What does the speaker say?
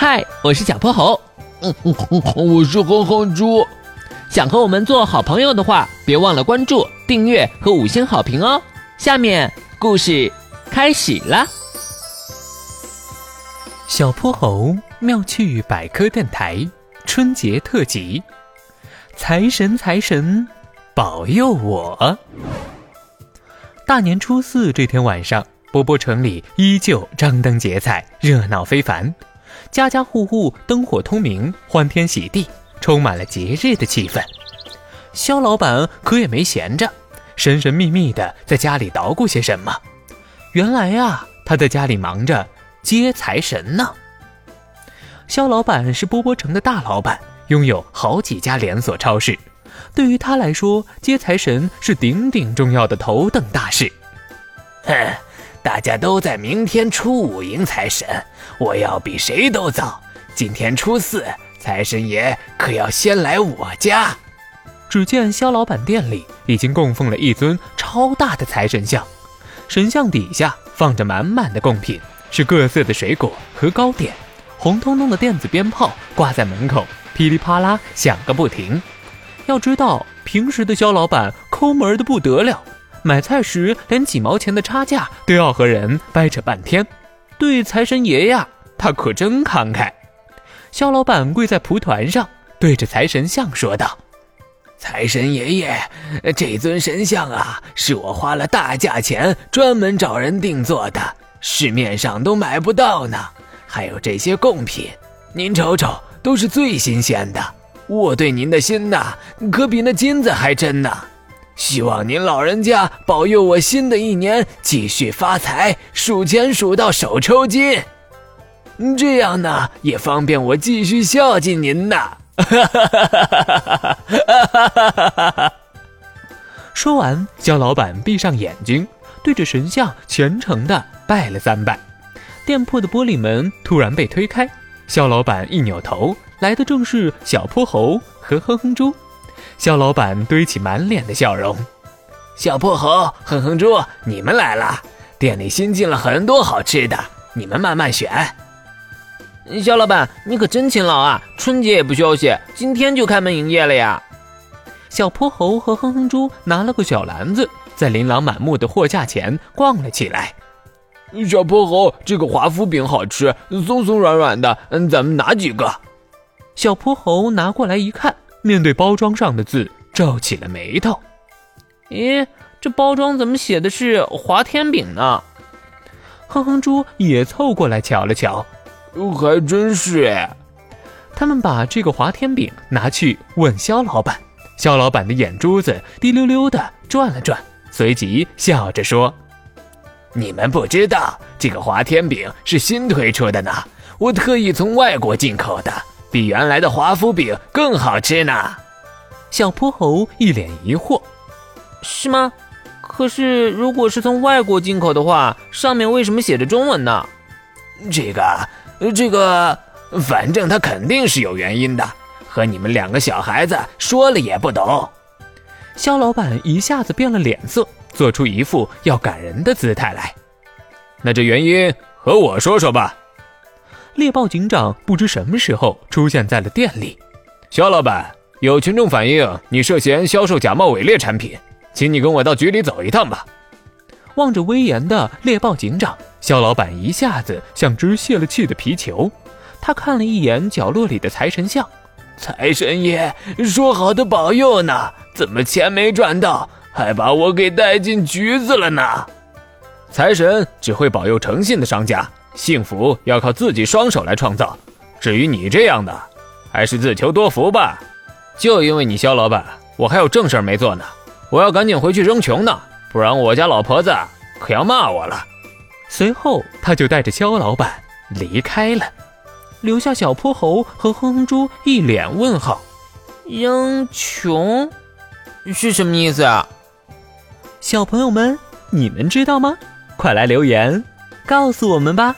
嗨，我是小泼猴。嗯嗯嗯，我是哼哼猪。想和我们做好朋友的话，别忘了关注、订阅和五星好评哦。下面故事开始了。小泼猴妙趣百科电台春节特辑：财神财神保佑我！大年初四这天晚上，波波城里依旧张灯结彩，热闹非凡，家家户户灯火通明，欢天喜地，充满了节日的气氛。肖老板可也没闲着，神神秘秘的在家里捣鼓些什么。原来呀，他在家里忙着接财神呢。肖老板是波波城的大老板，拥有好几家连锁超市。对于他来说，接财神是顶顶重要的头等大事。哼，大家都在明天初五迎财神，我要比谁都早。今天初四，财神爷可要先来我家。只见肖老板店里已经供奉了一尊超大的财神像，神像底下放着满满的贡品，是各色的水果和糕点。红彤彤的电子鞭炮挂在门口，噼里啪啦响个不停。要知道，平时的肖老板抠门的不得了，买菜时连几毛钱的差价都要和人掰扯半天。对财神爷呀，他可真慷慨。肖老板跪在蒲团上，对着财神像说道：“财神爷爷，这尊神像啊，是我花了大价钱专门找人定做的，市面上都买不到呢。”还有这些贡品，您瞅瞅，都是最新鲜的。我对您的心呐，可比那金子还真呢。希望您老人家保佑我新的一年继续发财，数钱数到手抽筋。这样呢，也方便我继续孝敬您呐。说完，肖老板闭上眼睛，对着神像虔诚的拜了三拜。店铺的玻璃门突然被推开，肖老板一扭头，来的正是小泼猴和哼哼猪。肖老板堆起满脸的笑容：“小泼猴、哼哼猪，你们来了！店里新进了很多好吃的，你们慢慢选。”肖老板，你可真勤劳啊！春节也不休息，今天就开门营业了呀！小泼猴和哼哼猪拿了个小篮子，在琳琅满目的货架前逛了起来。小泼猴，这个华夫饼好吃，松松软软的，嗯，咱们拿几个？小泼猴拿过来一看，面对包装上的字，皱起了眉头。咦，这包装怎么写的是华天饼呢？哼哼猪也凑过来瞧了瞧，还真是。他们把这个华天饼拿去问肖老板，肖老板的眼珠子滴溜溜的转了转，随即笑着说。你们不知道，这个华天饼是新推出的呢，我特意从外国进口的，比原来的华夫饼更好吃呢。小泼猴一脸疑惑：“是吗？可是如果是从外国进口的话，上面为什么写着中文呢？”这个，这个，反正它肯定是有原因的，和你们两个小孩子说了也不懂。肖老板一下子变了脸色。做出一副要赶人的姿态来，那这原因和我说说吧。猎豹警长不知什么时候出现在了店里。肖老板，有群众反映你涉嫌销售假冒伪劣产品，请你跟我到局里走一趟吧。望着威严的猎豹警长，肖老板一下子像只泄了气的皮球。他看了一眼角落里的财神像，财神爷说好的保佑呢，怎么钱没赚到？还把我给带进局子了呢！财神只会保佑诚信的商家，幸福要靠自己双手来创造。至于你这样的，还是自求多福吧。就因为你肖老板，我还有正事没做呢，我要赶紧回去扔穷呢，不然我家老婆子可要骂我了。随后，他就带着肖老板离开了，留下小泼猴和哼哼猪一脸问号。扔穷是什么意思啊？小朋友们，你们知道吗？快来留言告诉我们吧！